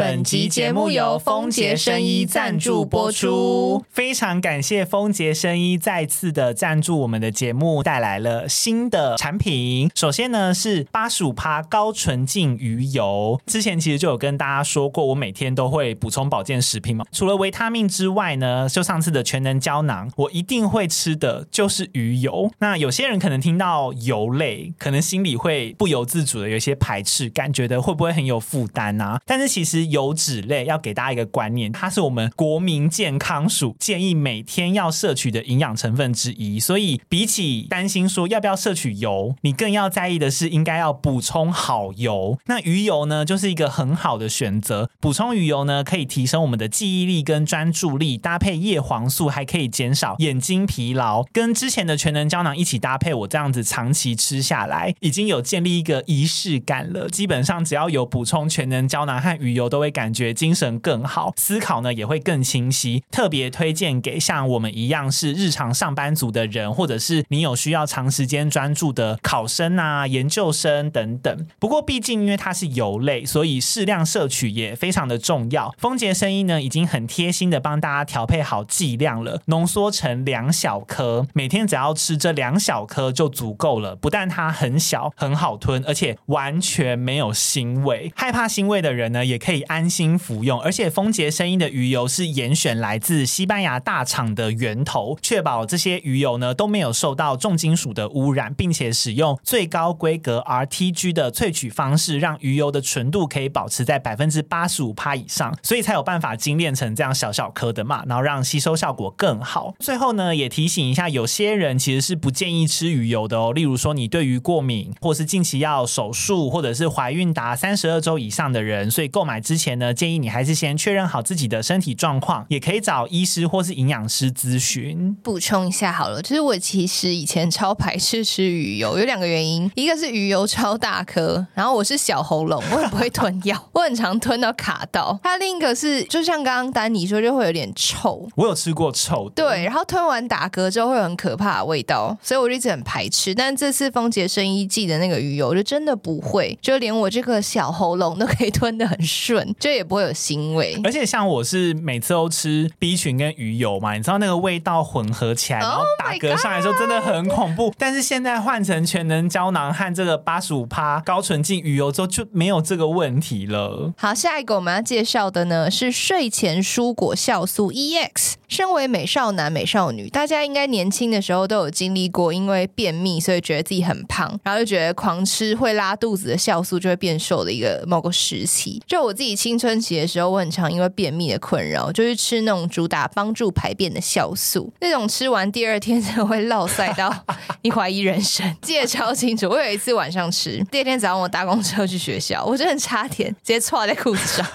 本集节目由丰杰生医赞助播出，非常感谢丰杰生医再次的赞助我们的节目，带来了新的产品。首先呢是八十五趴高纯净鱼油，之前其实就有跟大家说过，我每天都会补充保健食品嘛，除了维他命之外呢，就上次的全能胶囊，我一定会吃的就是鱼油。那有些人可能听到油类，可能心里会不由自主的有一些排斥感，觉得会不会很有负担啊？但是其实油脂类要给大家一个观念，它是我们国民健康署建议每天要摄取的营养成分之一。所以比起担心说要不要摄取油，你更要在意的是应该要补充好油。那鱼油呢，就是一个很好的选择。补充鱼油呢，可以提升我们的记忆力跟专注力，搭配叶黄素还可以减少眼睛疲劳。跟之前的全能胶囊一起搭配，我这样子长期吃下来，已经有建立一个仪式感了。基本上只要有补充全能胶囊和鱼油，都会感觉精神更好，思考呢也会更清晰。特别推荐给像我们一样是日常上班族的人，或者是你有需要长时间专注的考生啊、研究生等等。不过毕竟因为它是油类，所以适量摄取也非常的重要。丰杰生医呢已经很贴心的帮大家调配好剂量了，浓缩成两小颗，每天只要吃这两小颗就足够了。不但它很小很好吞，而且完全没有腥味。害怕腥味的人呢，也可以安心服用。而且丰杰声音的鱼油是严选来自西班牙大厂的源头，确保这些鱼油呢都没有受到重金属的污染，并且使用最高规格 RTG 的萃取方式，让鱼油的纯度可以保持在百分之八十五趴以上，所以才有办法精炼成这样小小颗的嘛，然后让吸收效果更好。最后呢，也提醒一下，有些人其实是不建议吃鱼油的哦，例如说你对于过敏，或是近期要手术，或者是怀孕达三十二周以上的人，所以购买之前呢，建议你还是先确认好自己的身体状况，也可以找医师或是营养师咨询。补充一下好了，就是我其实以前超排斥吃鱼油，有两个原因，一个是鱼油超大颗，然后我是小喉咙，我也不会吞药，我很常吞到卡到。它另一个是，就像刚刚丹尼说，就会有点臭。我有吃过臭的，对，然后吞完打嗝之后会有很可怕的味道，所以我就一直很排斥。但这次丰杰生医寄的那个鱼油，就真的不会，就连我这个小喉咙都可以吞得很顺，就也不会有腥味。而且像我是每次都吃 B 群跟鱼油嘛，你知道那个味道混合起来，然后打嗝上来的时候真的很恐怖。Oh、但是现在换成全能胶囊和这个八十五趴高纯净鱼油之后，就没有这个问题了。好，下一个我们要介绍的呢是睡前蔬果酵素 EX。身为美少男、美少女，大家应该年轻的时候都有经历过，因为便秘，所以觉得自己很胖，然后就觉得狂吃会拉肚子的酵素就会变瘦的一个某个时期。就我自己青春期的时候，我很常因为便秘的困扰，就是吃那种主打帮助排便的酵素，那种吃完第二天就会落塞到 你怀疑人生。记得超清楚，我有一次晚上吃，第二天早上我搭公车去学校，我真的差点直接剉在裤子上。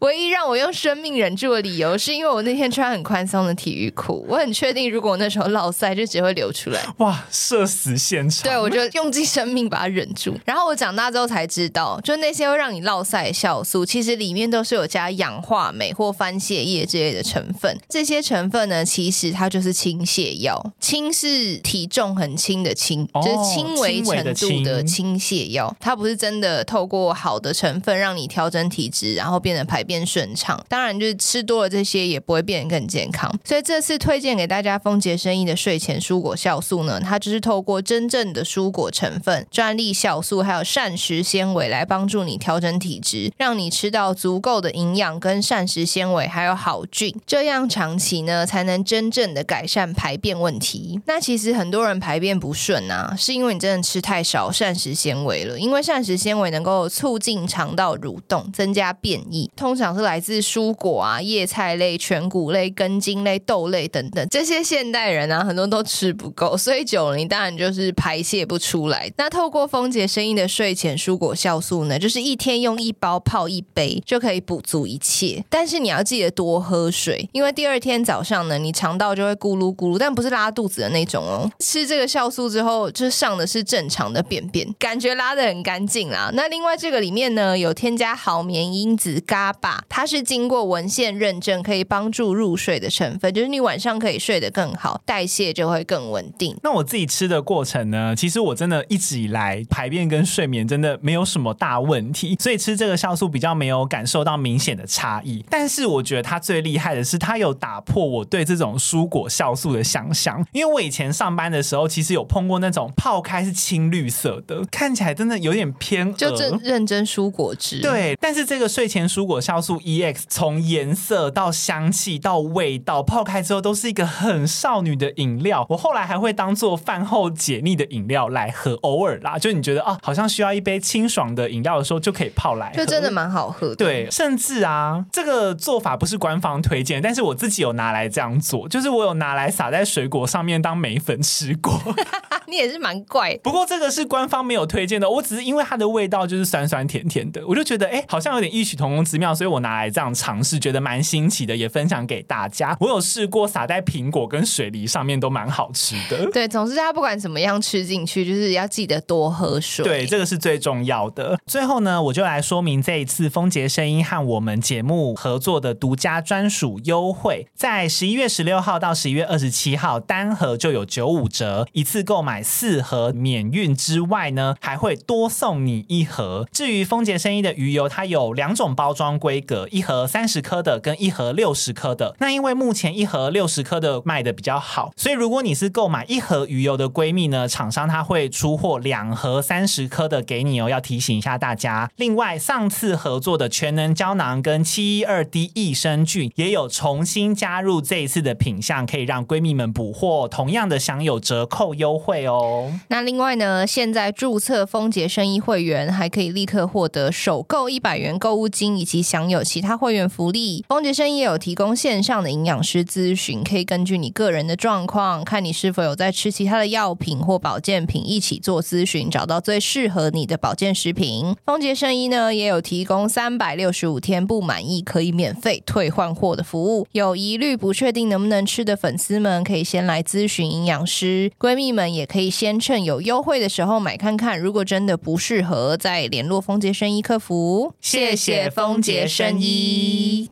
唯一让我用生命忍住的理由，是因为我那天穿很宽松的体育裤，我很确定如果我那时候落塞，就只会流出来。哇，社死现场！对，我就用尽生命把它忍住。然后我长大之后才知道，就那些会让你落塞的酵素，其实里面都是有加氧化镁或番泻叶之类的成分。这些成分呢，其实它就是轻泻药。轻是体重很轻的轻，哦、就是轻微程度的轻泻药。它不是真的透过好的成分让你调整体质，然后变得排便顺畅。当然，就是吃多了这些也不会变得更健康。所以这次推荐给大家丰杰生意的睡前蔬果酵素呢，它就是透过真正的蔬果成分、专利酵素还有膳食纤维来帮助你调整体质，让你吃到足够的营养跟膳食纤维还有好菌，这样长期呢才能真正的改善排便问题。那其实很多人排便不顺啊，是因为你真的吃太少膳食纤维了，因为膳食纤维能够促进肠道蠕动，增加便意，通常是来自蔬果啊、叶菜类、全谷类、根茎类。豆类等等，这些现代人啊，很多都吃不够，所以久了你当然就是排泄不出来。那透过丰杰生医的睡前蔬果酵素呢，就是一天用一包泡一杯就可以补足一切。但是你要记得多喝水，因为第二天早上呢，你肠道就会咕噜咕噜，但不是拉肚子的那种哦。吃这个酵素之后，就上的是正常的便便，感觉拉得很干净啦。那另外这个里面呢，有添加好眠因子嘎巴，它是经过文献认证，可以帮助入睡的成分，就是你晚上可以睡得更好，代谢就会更稳定。那我自己吃的过程呢，其实我真的一直以来排便跟睡眠真的没有什么大问题，所以吃这个酵素比较没有感受到明显的差异。但是我觉得它最厉害的是，它有打破我对这种蔬果酵素的想象，因为我以前上班的时候，其实有碰过那种泡开是青绿色的，看起来真的有点偏，就真认真蔬果汁。对，但是这个睡前蔬果酵素 EX 从颜色到香气到味道，泡开之后都是一个很少女的饮料。我后来还会当做饭后解腻的饮料来喝，偶尔啦，就你觉得啊，好像需要一杯清爽的饮料的时候，就可以泡来喝，就真的蛮好喝的。对，甚至啊，这个做法不是官方推荐，但是我自己有拿来这样做，就是我有拿来撒在水果上面当梅粉吃过。你也是蛮怪，不过这个是官方没有推荐的，我只是因为它的味道就是酸酸甜甜的，我就觉得哎，好像有点异曲同工之妙，所以我拿来这样尝试，觉得蛮新奇的，也分享给大家。我有试过撒在苹果跟水梨上面，都蛮好吃的。对，总之它不管怎么样吃进去，就是要记得多喝水。对，这个是最重要的。最后呢，我就来说明这一次丰声音和我们节目合作的独家专属优惠，在十一月十六号到十一月二十七号，单盒就有九五折，一次购买四盒免运之外呢，还会多送你一盒。至于丰杰声音的鱼油，它有两种包装规格，一盒三十颗的跟一盒六十颗的。那因为目前一盒六十颗的卖的比较好，所以如果你是购买一盒鱼油的闺蜜呢，厂商它会出货两盒三十颗的给你哦，要提醒一下大家。另外，上次合作的全能胶囊跟七一二 D 益生菌也有重新加入这一次的品项，可以让闺蜜们补货，同样的享有折扣优惠哦。那另外呢，现在注册丰杰声音会员，还可以立刻获得首购一百元购物金，以及享有其他会员福利。丰杰声音也有提供线上的营养师咨询，可以根据你个人的状况，看你是否有在吃其他的药品或保健品，一起做咨询，找到最适合你的保健食品。丰杰声音呢，也有提供三百六十五天不满意可以免费退换货的服务。有疑虑不确定能不能吃的粉丝们，可以先来咨询营养师。闺蜜们也可以先。趁有优惠的时候买看看，如果真的不适合，再联络丰杰生医客服。谢谢丰杰生医。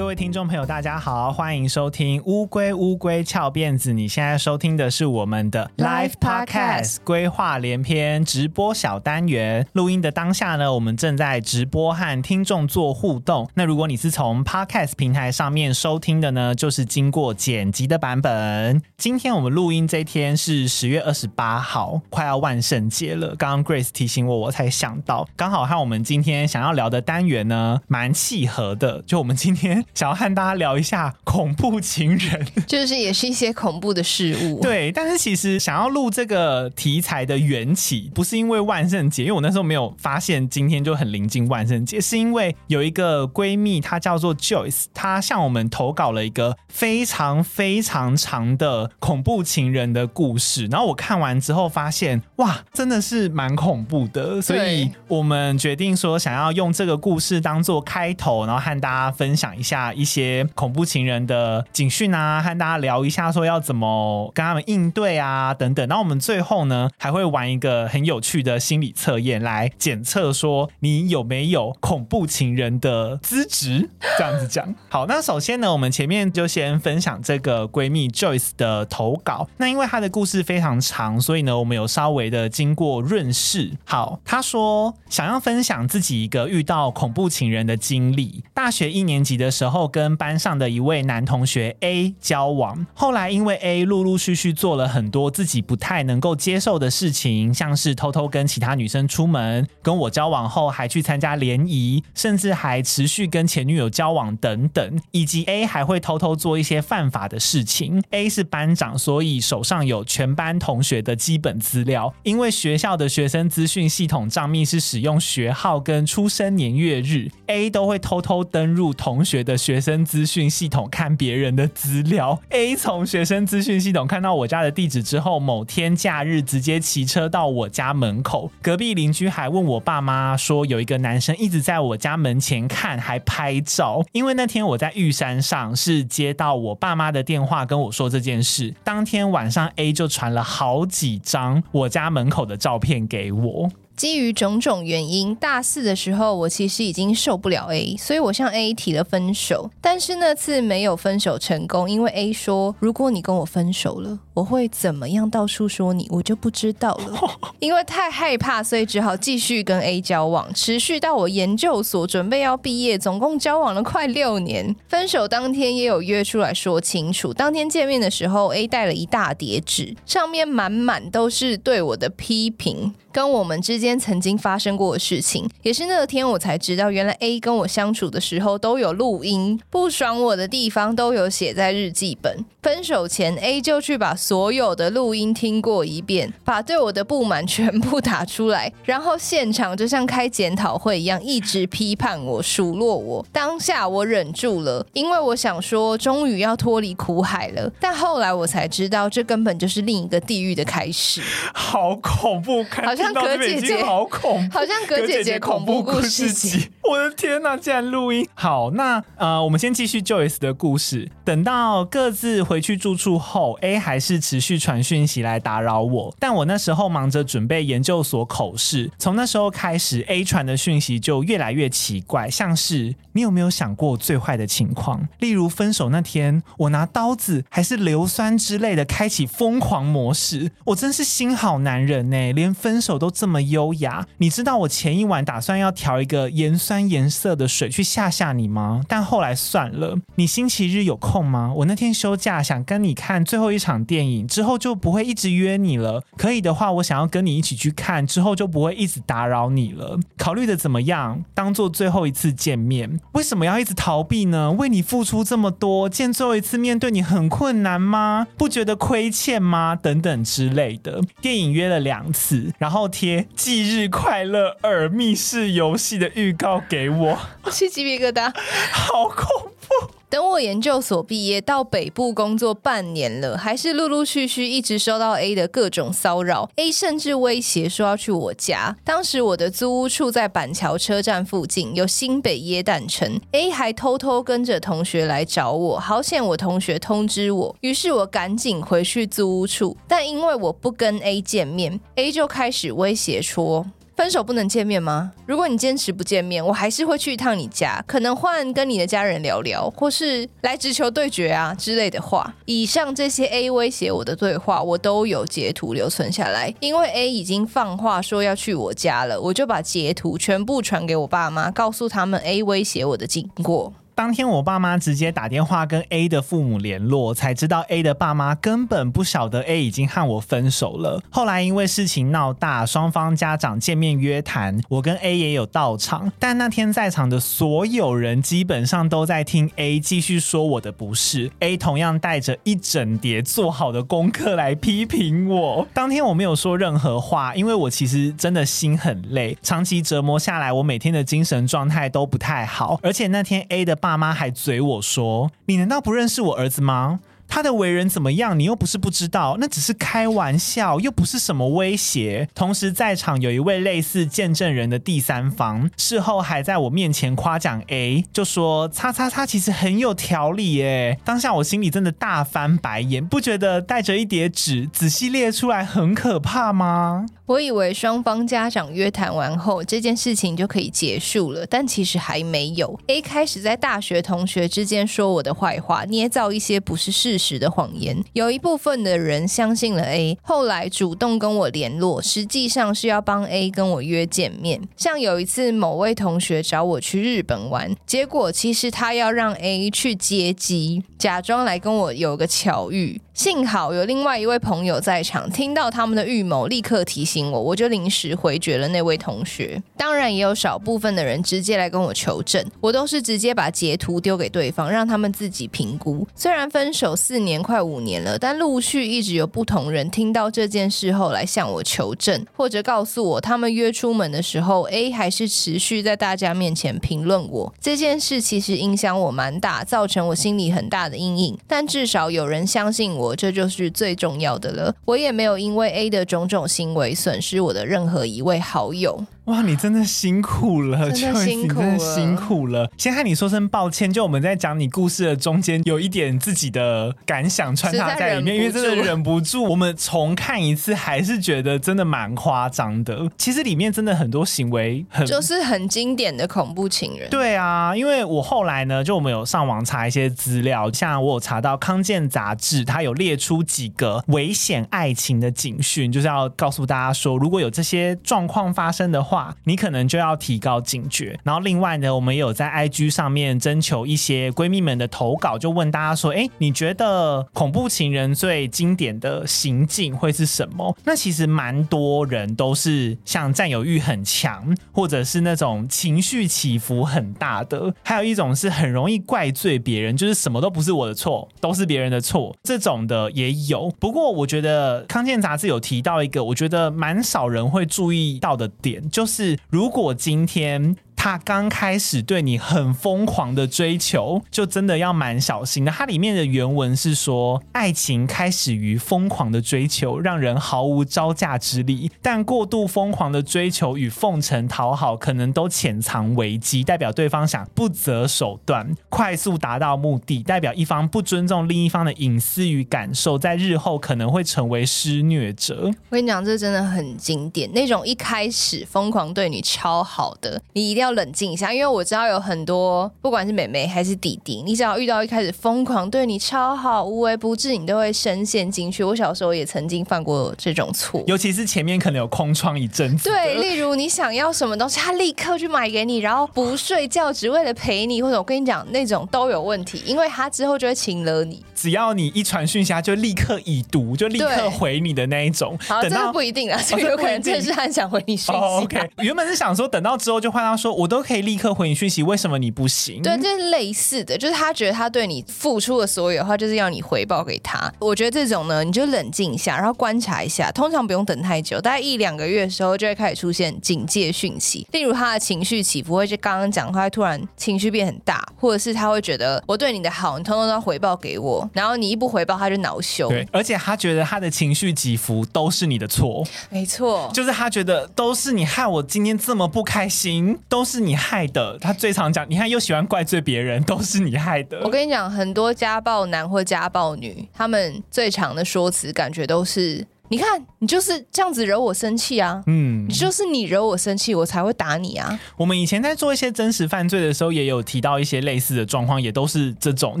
各位听众朋友，大家好，欢迎收听《乌龟乌龟翘辫子》。你现在收听的是我们的 Live Podcast 规划连篇直播小单元。录音的当下呢，我们正在直播和听众做互动。那如果你是从 Podcast 平台上面收听的呢，就是经过剪辑的版本。今天我们录音这天是十月二十八号，快要万圣节了。刚刚 Grace 提醒我，我才想到，刚好和我们今天想要聊的单元呢，蛮契合的。就我们今天。想要和大家聊一下恐怖情人，就是也是一些恐怖的事物。对，但是其实想要录这个题材的缘起，不是因为万圣节，因为我那时候没有发现今天就很临近万圣节，是因为有一个闺蜜，她叫做 Joyce，她向我们投稿了一个非常非常长的恐怖情人的故事。然后我看完之后发现，哇，真的是蛮恐怖的，所以我们决定说想要用这个故事当做开头，然后和大家分享一下。啊一些恐怖情人的警讯啊，和大家聊一下，说要怎么跟他们应对啊，等等。那我们最后呢，还会玩一个很有趣的心理测验，来检测说你有没有恐怖情人的资质。这样子讲。好，那首先呢，我们前面就先分享这个闺蜜 Joyce 的投稿。那因为她的故事非常长，所以呢，我们有稍微的经过润饰。好，她说想要分享自己一个遇到恐怖情人的经历。大学一年级的时候。后跟班上的一位男同学 A 交往，后来因为 A 陆陆续续做了很多自己不太能够接受的事情，像是偷偷跟其他女生出门，跟我交往后还去参加联谊，甚至还持续跟前女友交往等等，以及 A 还会偷偷做一些犯法的事情。A 是班长，所以手上有全班同学的基本资料，因为学校的学生资讯系统账密是使用学号跟出生年月日，A 都会偷偷登入同学的。的学生资讯系统看别人的资料，A 从学生资讯系统看到我家的地址之后，某天假日直接骑车到我家门口，隔壁邻居还问我爸妈说，有一个男生一直在我家门前看，还拍照。因为那天我在玉山上，是接到我爸妈的电话跟我说这件事。当天晚上，A 就传了好几张我家门口的照片给我。基于种种原因，大四的时候我其实已经受不了 A，所以我向 A 提了分手。但是那次没有分手成功，因为 A 说：“如果你跟我分手了，我会怎么样到处说你，我就不知道了。”因为太害怕，所以只好继续跟 A 交往，持续到我研究所准备要毕业，总共交往了快六年。分手当天也有约出来说清楚。当天见面的时候，A 带了一大叠纸，上面满满都是对我的批评。跟我们之间曾经发生过的事情，也是那天我才知道，原来 A 跟我相处的时候都有录音，不爽我的地方都有写在日记本。分手前，A 就去把所有的录音听过一遍，把对我的不满全部打出来，然后现场就像开检讨会一样，一直批判我、数落我。当下我忍住了，因为我想说，终于要脱离苦海了。但后来我才知道，这根本就是另一个地狱的开始。好恐怖！看好像葛姐姐好恐怖，好像葛姐姐恐怖故事集。我的天哪，竟然录音！好，那呃，我们先继续 Joyce 的故事。等到各自回去住处后，A 还是持续传讯息来打扰我。但我那时候忙着准备研究所口试，从那时候开始，A 传的讯息就越来越奇怪，像是你有没有想过最坏的情况？例如分手那天，我拿刀子还是硫酸之类的开启疯狂模式。我真是心好男人呢，连分手。手都这么优雅，你知道我前一晚打算要调一个盐酸颜色的水去吓吓你吗？但后来算了。你星期日有空吗？我那天休假，想跟你看最后一场电影，之后就不会一直约你了。可以的话，我想要跟你一起去看，之后就不会一直打扰你了。考虑的怎么样？当做最后一次见面。为什么要一直逃避呢？为你付出这么多，见最后一次面对你很困难吗？不觉得亏欠吗？等等之类的。电影约了两次，然后。贴“忌日快乐二密室游戏”的预告给我，我起鸡皮疙瘩，好恐怖！等我研究所毕业到北部工作半年了，还是陆陆续续一直收到 A 的各种骚扰。A 甚至威胁说要去我家。当时我的租屋处在板桥车站附近，有新北耶诞城。A 还偷偷跟着同学来找我，好险我同学通知我，于是我赶紧回去租屋处。但因为我不跟 A 见面，A 就开始威胁说。分手不能见面吗？如果你坚持不见面，我还是会去一趟你家，可能换跟你的家人聊聊，或是来直球对决啊之类的话。以上这些 A 威胁我的对话，我都有截图留存下来。因为 A 已经放话说要去我家了，我就把截图全部传给我爸妈，告诉他们 A 威胁我的经过。当天我爸妈直接打电话跟 A 的父母联络，才知道 A 的爸妈根本不晓得 A 已经和我分手了。后来因为事情闹大，双方家长见面约谈，我跟 A 也有到场。但那天在场的所有人基本上都在听 A 继续说我的不是。A 同样带着一整叠做好的功课来批评我。当天我没有说任何话，因为我其实真的心很累，长期折磨下来，我每天的精神状态都不太好。而且那天 A 的爸妈妈还嘴我说：“你难道不认识我儿子吗？他的为人怎么样？你又不是不知道，那只是开玩笑，又不是什么威胁。”同时，在场有一位类似见证人的第三方，事后还在我面前夸奖 A，就说：“叉叉叉其实很有条理耶。”当下我心里真的大翻白眼，不觉得带着一叠纸仔细列出来很可怕吗？我以为双方家长约谈完后，这件事情就可以结束了，但其实还没有。A 开始在大学同学之间说我的坏话，捏造一些不是事时的谎言。有一部分的人相信了 A，后来主动跟我联络，实际上是要帮 A 跟我约见面。像有一次某位同学找我去日本玩，结果其实他要让 A 去接机，假装来跟我有个巧遇。幸好有另外一位朋友在场，听到他们的预谋，立刻提醒。我我就临时回绝了那位同学，当然也有少部分的人直接来跟我求证，我都是直接把截图丢给对方，让他们自己评估。虽然分手四年快五年了，但陆续一直有不同人听到这件事后来向我求证，或者告诉我他们约出门的时候，A 还是持续在大家面前评论我。这件事其实影响我蛮大，造成我心里很大的阴影。但至少有人相信我，这就是最重要的了。我也没有因为 A 的种种行为损失我的任何一位好友。哇，你真的辛苦了，真的 辛苦了，真的辛苦了。先和你说声抱歉，就我们在讲你故事的中间，有一点自己的感想穿插在里面，因为真的忍不住。我们重看一次，还是觉得真的蛮夸张的。其实里面真的很多行为很，就是很经典的恐怖情人。对啊，因为我后来呢，就我们有上网查一些资料，像我有查到康健杂志，它有列出几个危险爱情的警讯，就是要告诉大家说，如果有这些状况发生的话，你可能就要提高警觉。然后另外呢，我们也有在 IG 上面征求一些闺蜜们的投稿，就问大家说，哎，你觉得恐怖情人最经典的行径会是什么？那其实蛮多人都是像占有欲很强，或者是那种情绪起伏很大的，还有一种是很容易怪罪别人，就是什么都不是我的错，都是别人的错，这种的也有。不过我觉得康健杂志有提到一个，我觉得蛮少人会注意到的点，就就是如果今天。他刚开始对你很疯狂的追求，就真的要蛮小心的。它里面的原文是说，爱情开始于疯狂的追求，让人毫无招架之力；但过度疯狂的追求与奉承讨好，可能都潜藏危机，代表对方想不择手段，快速达到目的，代表一方不尊重另一方的隐私与感受，在日后可能会成为施虐者。我跟你讲，这真的很经典，那种一开始疯狂对你超好的，你一定要。冷静一下，因为我知道有很多，不管是妹妹还是弟弟，你只要遇到一开始疯狂对你超好、无微不至，你都会深陷进去。我小时候也曾经犯过这种错，尤其是前面可能有空窗一阵子。对，例如你想要什么东西，他立刻去买给你，然后不睡觉只为了陪你，或者我跟你讲那种都有问题，因为他之后就会请了你。只要你一传讯息，他就立刻已读，就立刻回你的那一种。好，等到这个不一定啊，这个有可能正是他想回你讯息。哦、OK，原本是想说等到之后就换他说，我都可以立刻回你讯息，为什么你不行？对，就是类似的，就是他觉得他对你付出的所有的话，就是要你回报给他。我觉得这种呢，你就冷静一下，然后观察一下，通常不用等太久，大概一两个月的时候就会开始出现警戒讯息。例如他的情绪起伏，会就刚刚讲，他会突然情绪变很大，或者是他会觉得我对你的好，你通通都要回报给我，然后你一不回报，他就恼羞。对，而且他觉得他的情绪起伏都是你的错，没错，就是他觉得都是你害我今天这么不开心，都是你害的。他最常讲，你看又喜欢怪罪别人，都是你害的。我跟你讲，很多家暴男或家暴女，他们最常的说辞，感觉都是。你看，你就是这样子惹我生气啊！嗯，你就是你惹我生气，我才会打你啊！我们以前在做一些真实犯罪的时候，也有提到一些类似的状况，也都是这种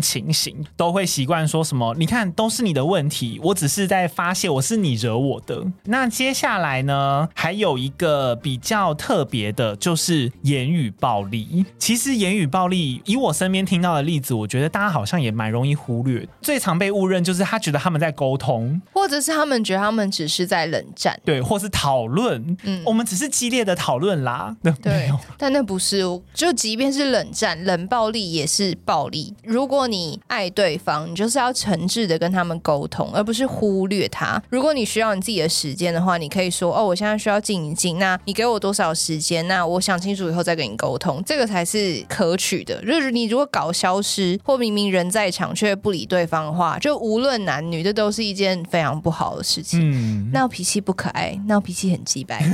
情形，都会习惯说什么：“你看，都是你的问题，我只是在发泄，我是你惹我的。”那接下来呢，还有一个比较特别的，就是言语暴力。其实言语暴力，以我身边听到的例子，我觉得大家好像也蛮容易忽略。最常被误认就是他觉得他们在沟通，或者是他们觉得他们。只是在冷战，对，或是讨论，嗯，我们只是激烈的讨论啦，对，但那不是，就即便是冷战，冷暴力也是暴力。如果你爱对方，你就是要诚挚的跟他们沟通，而不是忽略他。如果你需要你自己的时间的话，你可以说，哦，我现在需要静一静，那你给我多少时间？那我想清楚以后再跟你沟通，这个才是可取的。就是你如果搞消失，或明明人在场却不理对方的话，就无论男女，这都是一件非常不好的事情。嗯，闹脾气不可爱，闹脾气很鸡掰。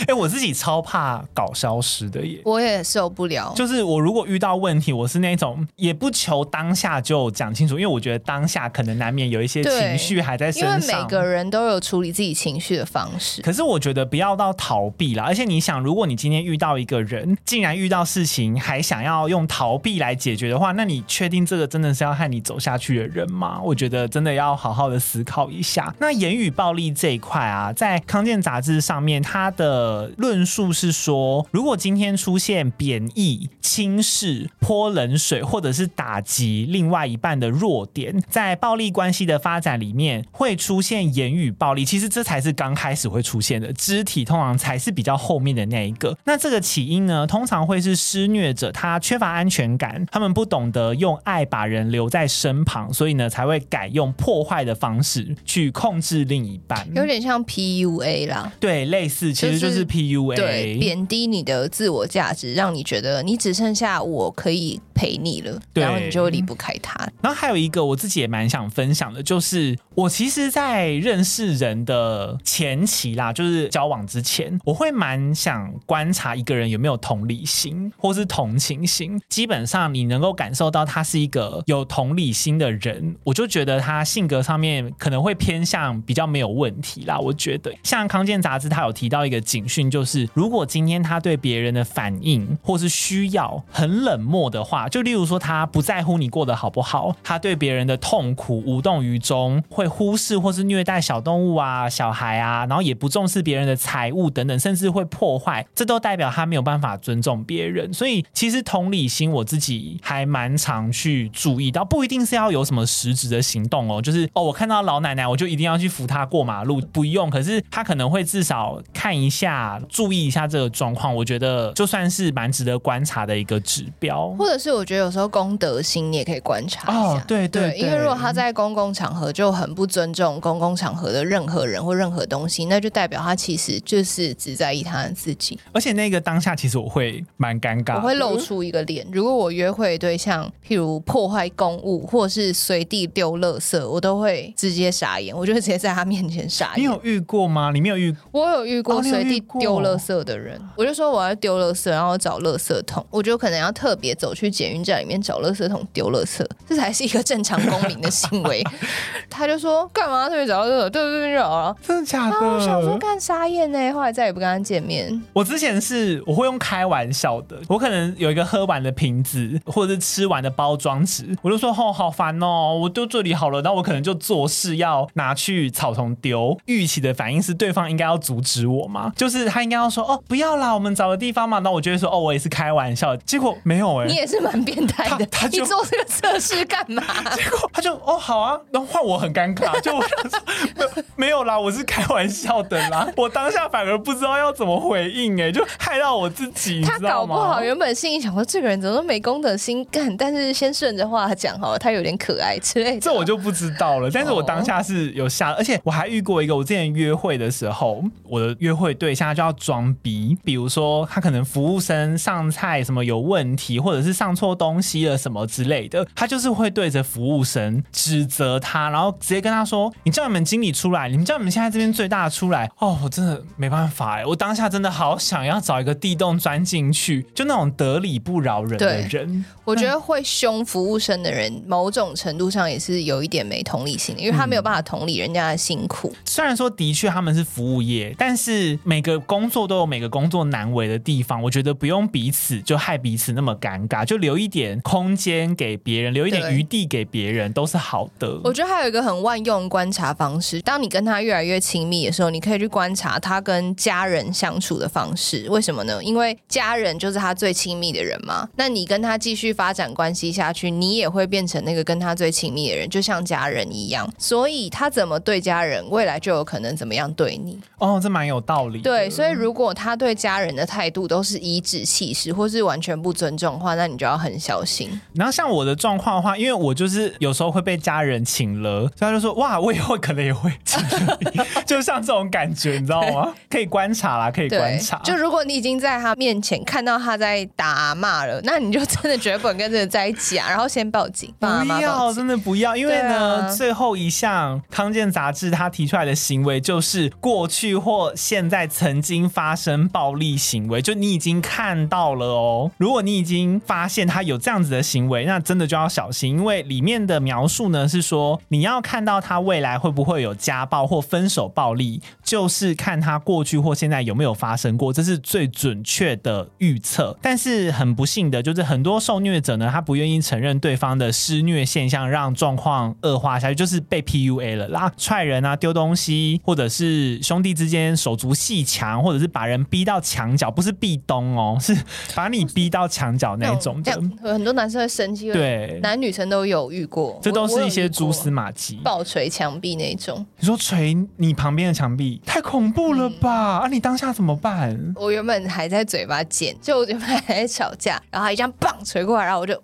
哎、欸，我自己超怕搞消失的耶，我也受不了。就是我如果遇到问题，我是那种也不求当下就讲清楚，因为我觉得当下可能难免有一些情绪还在身上。因为每个人都有处理自己情绪的方式。可是我觉得不要到逃避啦。而且你想，如果你今天遇到一个人，竟然遇到事情还想要用逃避来解决的话，那你确定这个真的是要和你走下去的人吗？我觉得真的要好好的思考一下。那言语语暴力这一块啊，在康健杂志上面，它的论述是说，如果今天出现贬义、轻视、泼冷水，或者是打击另外一半的弱点，在暴力关系的发展里面，会出现言语暴力。其实这才是刚开始会出现的，肢体通常才是比较后面的那一个。那这个起因呢，通常会是施虐者他缺乏安全感，他们不懂得用爱把人留在身旁，所以呢，才会改用破坏的方式去控制。另一半，有点像 PUA 啦。对，类似，其实就是 PUA，、就是、对，贬低你的自我价值，让你觉得你只剩下我可以陪你了，然后你就会离不开他。然后还有一个我自己也蛮想分享的，就是我其实，在认识人的前期啦，就是交往之前，我会蛮想观察一个人有没有同理心或是同情心。基本上，你能够感受到他是一个有同理心的人，我就觉得他性格上面可能会偏向比较没有问题啦。我觉得，像康健杂志他有提到一个警讯，就是如果今天他对别人的反应或是需要很冷漠的话，就例如说他不在乎你过得好不好，他对别人的痛苦无动于衷，会忽视或是虐待小动物啊、小孩啊，然后也不重视别人的财物等等，甚至会破坏，这都代表他没有办法尊重别人。所以其实同理心我自己还蛮常去注意到，不一定是要有什么实质的行动哦，就是哦，我看到老奶奶我就一定要去扶他过马路，不用。可是他可能会至少看一下、注意一下这个状况，我觉得就算是蛮值得观察的一个指标，或者是我觉得有时候公德心你也可以观察一下。哦，对对，对，对，因为如果他在公共场合就很不尊重公共场合的任何人或任何东西，那就代表他其实就是只在意他自己。而且那个当下其实我会蛮尴尬，我会露出一个脸。如果我约会对象譬如破坏公物或是随地丢垃圾，我都会直接傻眼，我就会直接在他面前傻眼。你有遇过吗？你没有遇？我有遇过随地丢垃圾的人，我就说我要丢垃圾，然后找垃圾桶，我就可能要特别走去捷运站里面找垃圾桶丢垃圾，这才是一个正常公民的行为。他就说干嘛特别找垃圾？对对对，就好了。真的假的？我想说干傻眼呢，后来再也不跟他见面。我之前是我会用开玩笑的，我可能有一个喝完的瓶子或者是吃完的包装纸，我就说哦好烦哦，我丢这里好了，然后我可能就做事要拿去草丛丢。预期的反应是对方应该要阻止我吗？就是他应该要说哦不要啦，我们找个地方嘛。那我就会说哦我也是开玩笑，结果没有哎、欸，你也是蛮变态的，他，你做这个测试干嘛？结果他就哦好啊，然后换我很尴尬，就我想说没有没有啦，我是开玩笑的啦，我当下反而不知道要怎么回应哎、欸，就害到我自己，他搞不好原本心里想说这个人怎么都没公德心干，但是先顺着话讲好了，他有点可爱之类的，这我就不知道了。但是我当下是有吓，而且我还遇过一个，我之前约会的时候，我的约会对象就要装逼，比如说他可能服务生上菜什么有问题，或者是上错东西了什么之类的，他就是会对着服务生指责他，然后直接跟他说：“你叫你们经理出来，你们叫你们现在这边最大的出来。”哦，我真的没办法哎，我当下真的好想要找一个地洞钻进去，就那种得理不饶人的人。我觉得会凶服务生的人，某种程度上也是有一点没同理心的，因为他没有办法同理人家的辛苦。嗯、虽然说的确他们是服务业，但是每个工作都有每个工作难为的地方。我觉得不用彼此就害彼此那么尴尬，就留一点空间给别人，留一点余地给别人都是好的。我觉得还有一个很万用观察方式，当你跟他越来越亲密的时候，你可以去观察他跟家人相处的方式。为什么呢？因为家人就是他最亲密的人嘛。那你跟他继续发展关系下去，你也会变成那个跟他最亲密的人，就像家人一样。所以他怎么对家人，未来就有可能怎么样对你。哦，这蛮有道理。对，所以如果他对家人的态度都是颐指气使，或是完全不尊重的话，那你就要很小心。然后像我的状况的话，因为我就是有时候会被家人请了，所以他就说：“哇，我以后可能也会请。”就像这种感觉，你知道吗？可以观察啦，可以观察。就如果你已经在他面前看到他在打骂了，那你就真的绝不能跟这个在一起啊！然后先报警。不要，真的不要，因为呢，啊、最后一项康健杂志是他提出来的行为就是过去或现在曾经发生暴力行为，就你已经看到了哦。如果你已经发现他有这样子的行为，那真的就要小心，因为里面的描述呢是说，你要看到他未来会不会有家暴或分手暴力，就是看他过去或现在有没有发生过，这是最准确的预测。但是很不幸的就是，很多受虐者呢，他不愿意承认对方的施虐现象，让状况恶化下去，就是被 PUA 了啦，踹人啊，丢东西，或者是兄弟之间手足鬩墙，或者是把人逼到墙角，不是壁咚哦，是把你逼到墙角那种的。很多男生会生气，对，男女生都有遇过，这都是一些蛛丝马迹，暴捶墙壁那种。你说捶你旁边的墙壁，太恐怖了吧？嗯、啊，你当下怎么办？我原本还在嘴巴尖，就我原本还在吵架，然后他一这样棒捶过来，然后我就。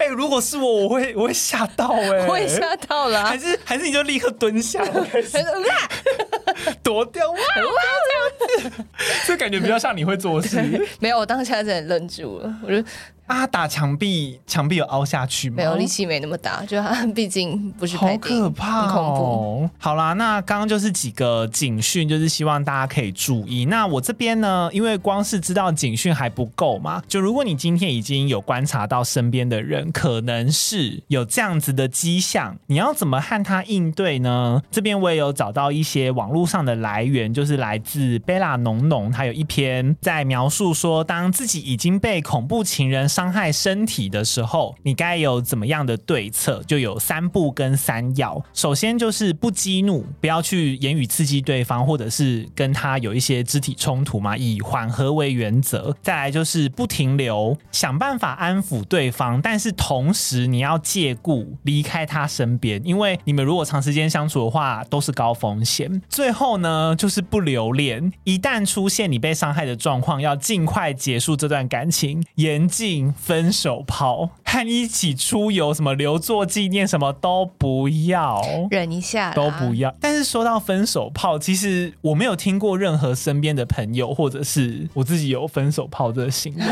哎、欸，如果是我，我会我会吓到哎、欸，我也吓到了、啊，还是还是你就立刻蹲下，躲掉哇哇。这样子，这感觉比较像你会做事。没有，我当下真的愣住了，我就。啊！打墙壁，墙壁有凹下去吗？没有，力气没那么大，就它 毕竟不是好可怕、哦，很恐怖。好啦，那刚刚就是几个警讯，就是希望大家可以注意。那我这边呢，因为光是知道警讯还不够嘛，就如果你今天已经有观察到身边的人可能是有这样子的迹象，你要怎么和他应对呢？这边我也有找到一些网络上的来源，就是来自贝拉农农，他有一篇在描述说，当自己已经被恐怖情人伤伤害身体的时候，你该有怎么样的对策？就有三步跟三要。首先就是不激怒，不要去言语刺激对方，或者是跟他有一些肢体冲突嘛，以缓和为原则。再来就是不停留，想办法安抚对方，但是同时你要借故离开他身边，因为你们如果长时间相处的话，都是高风险。最后呢，就是不留恋，一旦出现你被伤害的状况，要尽快结束这段感情，严禁。分手炮和一起出游，什么留作纪念，什么都不要，忍一下都不要。但是说到分手炮，其实我没有听过任何身边的朋友或者是我自己有分手炮这个行为，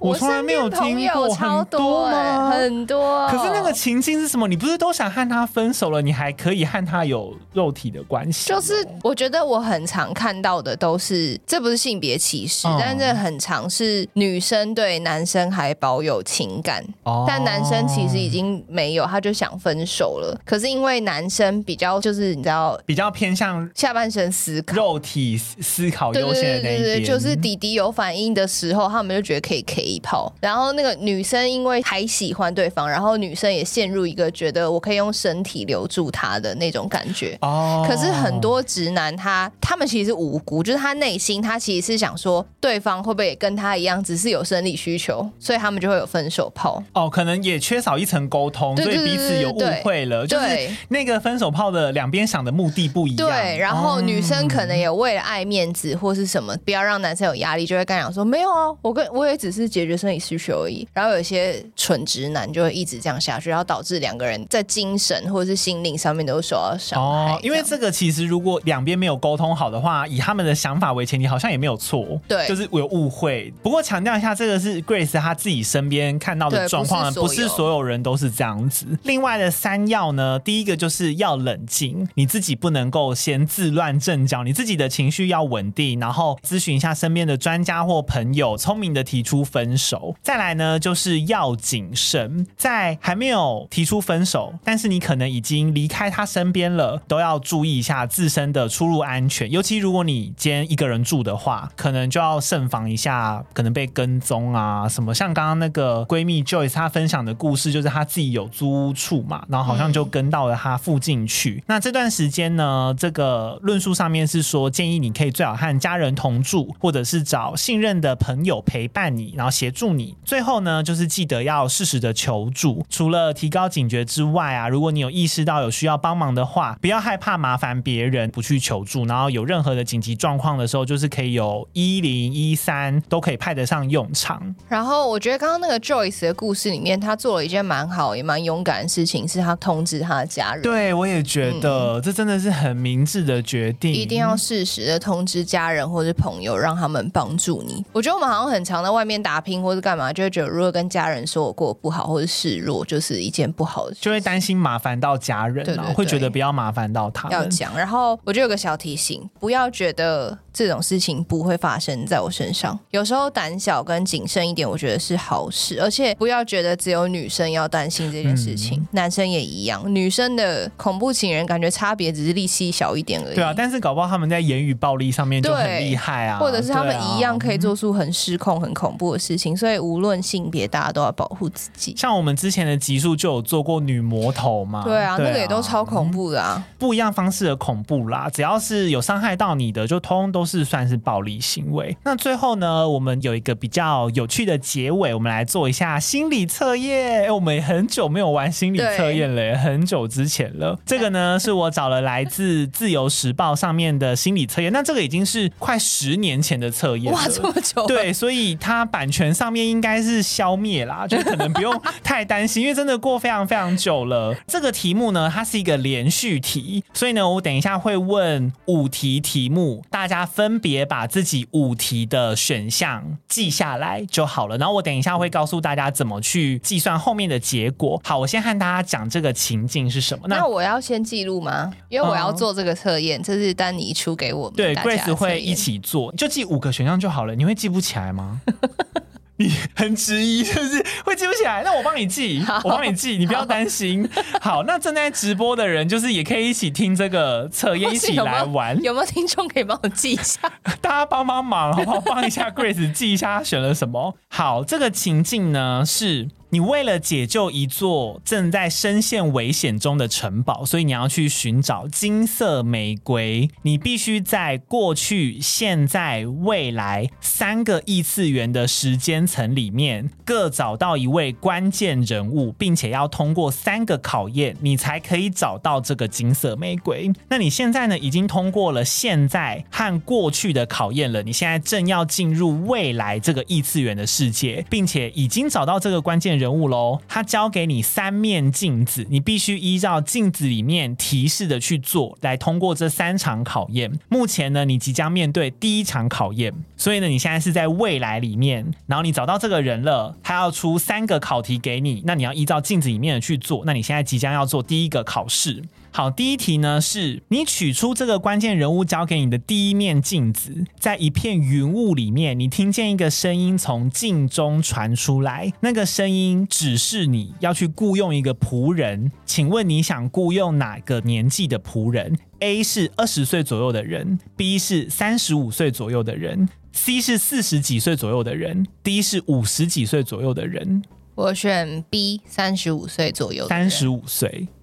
我从来没有听过。超多吗？很多。可是那个情境是什么？你不是都想和他分手了，你还可以和他有肉体的关系？就是我觉得我很常看到的都是，这不是性别歧视，嗯、但这很常是女生对男生还。保有情感，但男生其实已经没有，他就想分手了。可是因为男生比较就是你知道，比较偏向下半身思考、肉体思考优先的那一边，对对对对，就是弟弟有反应的时候，他们就觉得可以 K 一炮。然后那个女生因为还喜欢对方，然后女生也陷入一个觉得我可以用身体留住他的那种感觉。哦，可是很多直男他他们其实是无辜，就是他内心他其实是想说，对方会不会也跟他一样，只是有生理需求，所以他。他们就会有分手炮哦，可能也缺少一层沟通，所以彼此有误会了。就是那个分手炮的两边想的目的不一样。对，然后女生可能也为了爱面子或是什么，不要让男生有压力，就会跟他讲说：“没有啊，我跟我也只是解决生理需求而已。”然后有些蠢直男就会一直这样下去，然后导致两个人在精神或者是心灵上面都受到伤害。哦，因为这个其实如果两边没有沟通好的话，以他们的想法为前提，好像也没有错。对，就是我有误会。不过强调一下，这个是 Grace 她自己。身边看到的状况呢，不是所有人都是这样子。另外的三要呢，第一个就是要冷静，你自己不能够先自乱阵脚，你自己的情绪要稳定，然后咨询一下身边的专家或朋友，聪明的提出分手。再来呢，就是要谨慎，在还没有提出分手，但是你可能已经离开他身边了，都要注意一下自身的出入安全。尤其如果你今天一个人住的话，可能就要慎防一下，可能被跟踪啊什么。像刚刚。那个闺蜜 Joyce 她分享的故事，就是她自己有租屋处嘛，然后好像就跟到了她附近去。那这段时间呢，这个论述上面是说，建议你可以最好和家人同住，或者是找信任的朋友陪伴你，然后协助你。最后呢，就是记得要适时的求助。除了提高警觉之外啊，如果你有意识到有需要帮忙的话，不要害怕麻烦别人，不去求助。然后有任何的紧急状况的时候，就是可以有一零一三都可以派得上用场。然后我觉得刚。刚刚那个 Joyce 的故事里面，他做了一件蛮好也蛮勇敢的事情，是他通知他的家人。对，我也觉得、嗯、这真的是很明智的决定，一定要适时的通知家人或是朋友，让他们帮助你。我觉得我们好像很常在外面打拼或者干嘛，就会觉得如果跟家人说我过不好或者示弱，就是一件不好的事，就会担心麻烦到家人，对对对，会觉得不要麻烦到他们。要讲，然后我就有个小提醒，不要觉得这种事情不会发生在我身上。有时候胆小跟谨慎一点，我觉得是好事，而且不要觉得只有女生要担心这件事情，嗯、男生也一样。女生的恐怖情人感觉差别只是力气小一点而已。对啊，但是搞不好他们在言语暴力上面就很厉害啊，或者是他们一样可以做出很失控、很恐怖的事情。所以无论性别，大家都要保护自己。像我们之前的集数就有做过女魔头嘛，对啊，对啊，那个也都超恐怖的啊，不一样方式的恐怖啦。只要是有伤害到你的，就通通都是算是暴力行为。那最后呢，我们有一个比较有趣的结尾，我们来做一下心理。测验。哎，我们很久没有玩心理测验了，很久之前了。这个呢，是我找了来自《自由时报》上面的心理测验。那这个已经是快十年前的测验了，哇，这么久。对，所以它版权上面应该是消灭啦，就可能不用太担心，因为真的过非常非常久了。这个题目呢，它是一个连续题，所以呢，我等一下会问五题题目，大家分别把自己五题的选项记下来就好了。然后我等一下会告诉大家怎么去计算后面的结果。好，我先和大家讲这个情境是什么。那，那我要先记录吗？因为我要做这个测验，嗯、这是丹尼出给我们。对，Grace 会一起做，就记五个选项就好了。你会记不起来吗？你很迟疑，就是会记不起来？那我帮你记，我帮你记，你不要担心。好，好，那正在直播的人，就是也可以一起听这个测验，一起来玩。有没有，有没有听众可以帮我记一下？大家帮帮忙，好不好？帮一下 Grace 记一下他选了什么。好，这个情境呢是。你为了解救一座正在深陷危险中的城堡，所以你要去寻找金色玫瑰。你必须在过去、现在、未来三个异次元的时间层里面各找到一位关键人物，并且要通过三个考验，你才可以找到这个金色玫瑰。那你现在呢，已经通过了现在和过去的考验了，你现在正要进入未来这个异次元的世界，并且已经找到这个关键人物喽，他交给你三面镜子，你必须依照镜子里面提示的去做，来通过这三场考验。目前呢，你即将面对第一场考验，所以呢，你现在是在未来里面，然后你找到这个人了，他要出三个考题给你，那你要依照镜子里面的去做。那你现在即将要做第一个考试。好，第一题呢，是你取出这个关键人物交给你的第一面镜子，在一片云雾里面，你听见一个声音从镜中传出来，那个声音指示你要去雇佣一个仆人，请问你想雇佣哪个年纪的仆人？A 是二十岁左右的人，B 是三十五岁左右的人，C 是四十几岁左右的人，D 是五十几岁左右的人。我选 B，三十五岁左右。三十五岁，好。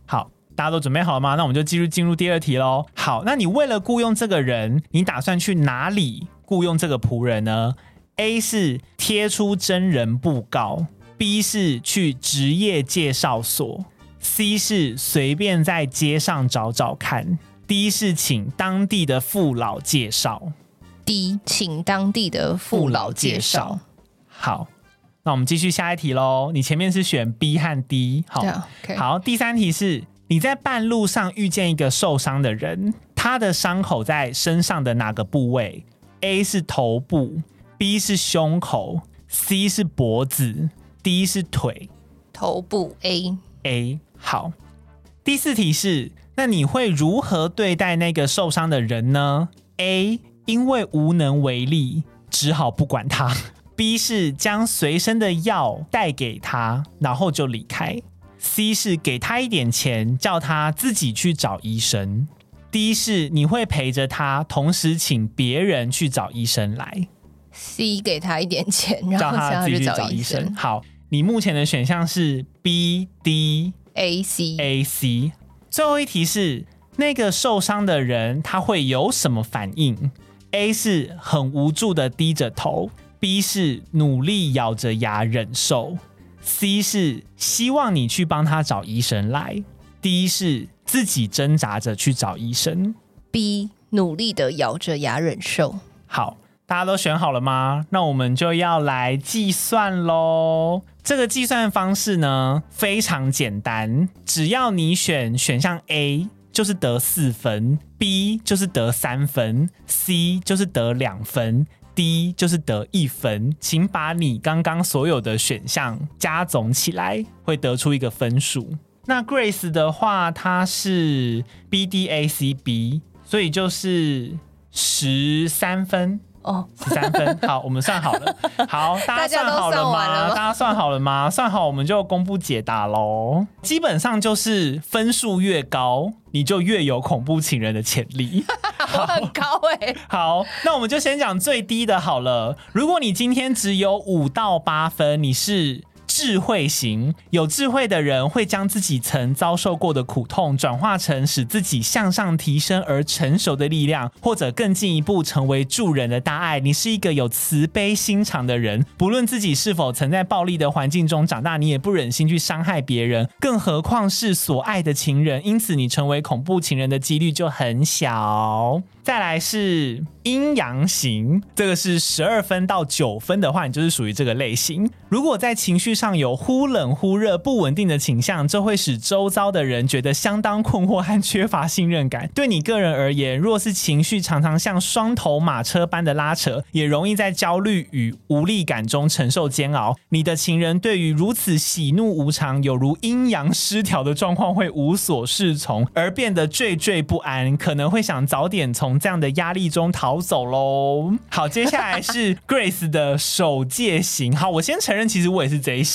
大家都准备好了吗？那我们就继续进入第二题喽。好，那你为了雇佣这个人，你打算去哪里雇佣这个仆人呢？A 是贴出真人布告，B 是去职业介绍所，C 是随便在街上找找看，D 是请当地的父老介绍。D 请当地的父老介绍。好，那我们继续下一题喽。你前面是选 B 和 D，好，okay. 好，第三题是。你在半路上遇见一个受伤的人，他的伤口在身上的哪个部位？A 是头部，B 是胸口，C 是脖子，D 是腿。头部 A A 好。第四题是，那你会如何对待那个受伤的人呢？A 因为无能为力，只好不管他。B 是将随身的药带给他，然后就离开。C 是给他一点钱，叫他自己去找医生。D 是你会陪着他，同时请别人去找医生来。C 给他一点钱，然后叫他自己去找医生。好，你目前的选项是 B、D、A、C、A、C。最后一题是那个受伤的人他会有什么反应？A 是很无助的低着头，B 是努力咬着牙忍受。C 是希望你去帮他找医生来，D 是自己挣扎着去找医生，B 努力的咬着牙忍受。好，大家都选好了吗？那我们就要来计算喽。这个计算方式呢，非常简单，只要你选选项 A 就是得四分，B 就是得三分，C 就是得两分。D 就是得一分，请把你刚刚所有的选项加总起来，会得出一个分数。那 Grace 的话，它是 B D A C B，所以就是十三分。哦，十三分，好，我们算好了。好，大家算好了吗？大家，算好了吗？算好，我们就公布解答喽。基本上就是分数越高，你就越有恐怖情人的潜力。我很高哎、欸。好，那我们就先讲最低的好了。如果你今天只有五到八分，你是智慧型。有智慧的人会将自己曾遭受过的苦痛转化成使自己向上提升而成熟的力量，或者更进一步成为助人的大爱。你是一个有慈悲心肠的人，不论自己是否曾在暴力的环境中长大，你也不忍心去伤害别人，更何况是所爱的情人。因此，你成为恐怖情人的几率就很小。再来是阴阳型，这个是十二分到九分的话，你就是属于这个类型。如果在情绪上有忽冷忽热、不稳定的倾向，这会使周遭的人觉得相当困惑和缺乏信任感。对你个人而言，若是情绪常常像双头马车般的拉扯，也容易在焦虑与无力感中承受煎熬。你的情人对于如此喜怒无常、有如阴阳失调的状况，会无所适从，而变得惴惴不安，可能会想早点从。这样的压力中逃走喽。好，接下来是 Grace 的守戒型。好，我先承认，其实我也是这一型，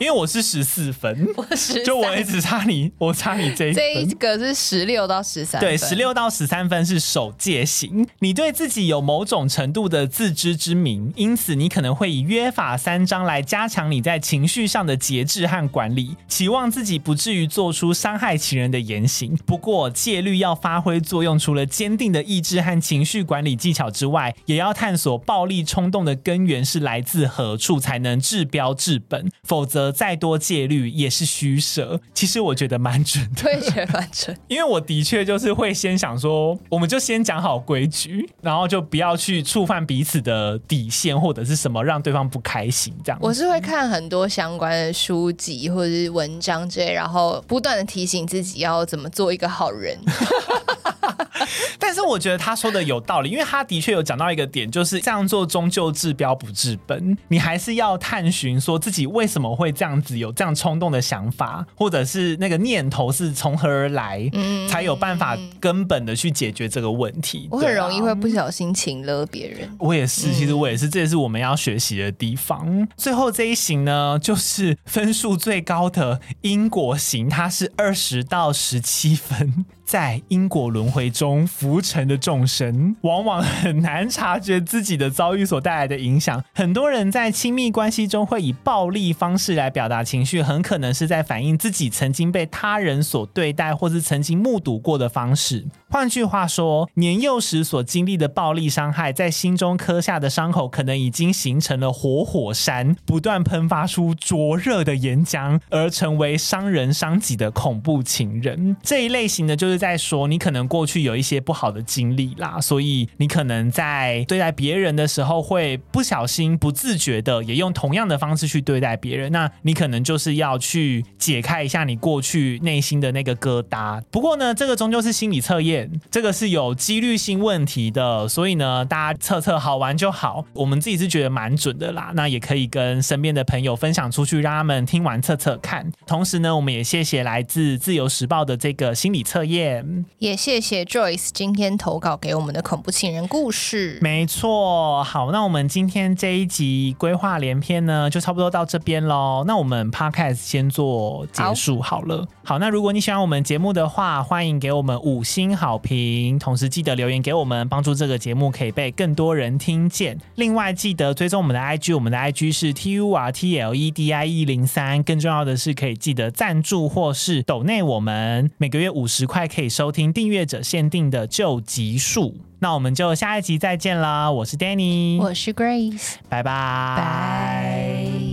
因为我是十四分，我13就我也只差你，我差你这。这一个是十六到十三，对，十六到十三分是守戒型。你对自己有某种程度的自知之明，因此你可能会以约法三章来加强你在情绪上的节制和管理，期望自己不至于做出伤害情人的言行。不过戒律要发挥作用，除了坚定的。意志和情绪管理技巧之外，也要探索暴力冲动的根源是来自何处，才能治标治本。否则，再多戒律也是虚设。其实我觉得蛮准的，对，觉得蛮准。因为我的确就是会先想说，我们就先讲好规矩，然后就不要去触犯彼此的底线或者是什么让对方不开心这样。我是会看很多相关的书籍或者是文章之类，然后不断的提醒自己要怎么做一个好人。但是我觉得他说的有道理，因为他的确有讲到一个点，就是这样做终究治标不治本。你还是要探寻说自己为什么会这样子有这样冲动的想法，或者是那个念头是从何而来，嗯，才有办法根本的去解决这个问题。我很容易会不小心请了别人，我也是，其实我也是，这也是我们要学习的地方。最后这一型呢，就是分数最高的因果型，它是二十到十七分。在因果轮回中浮沉的众生，往往很难察觉自己的遭遇所带来的影响。很多人在亲密关系中会以暴力方式来表达情绪，很可能是在反映自己曾经被他人所对待，或是曾经目睹过的方式。换句话说，年幼时所经历的暴力伤害，在心中刻下的伤口，可能已经形成了活火山，不断喷发出灼热的岩浆，而成为伤人伤己的恐怖情人。这一类型的，就是在说你可能过去有一些不好的经历啦，所以你可能在对待别人的时候，会不小心、不自觉的，也用同样的方式去对待别人。那你可能就是要去解开一下你过去内心的那个疙瘩。不过呢，这个终究是心理测验。这个是有几率性问题的，所以呢，大家测测好玩就好。我们自己是觉得蛮准的啦，那也可以跟身边的朋友分享出去，让他们听完测测看。同时呢，我们也谢谢来自自由时报的这个心理测验，也谢谢 Joyce 今天投稿给我们的恐怖情人故事。没错，好，那我们今天这一集规划连篇呢，就差不多到这边喽。那我们 Podcast 先做结束好了。好，好，那如果你喜欢我们节目的话，欢迎给我们五星好。好评，同时记得留言给我们，帮助这个节目可以被更多人听见。另外，记得追踪我们的 IG，我们的 IG 是 T U R T L E D I 一零三。更重要的是，可以记得赞助或是抖内我们，每个月五十块可以收听订阅者限定的旧集数。那我们就下一集再见啦，我是 Danny，我是 Grace，拜拜。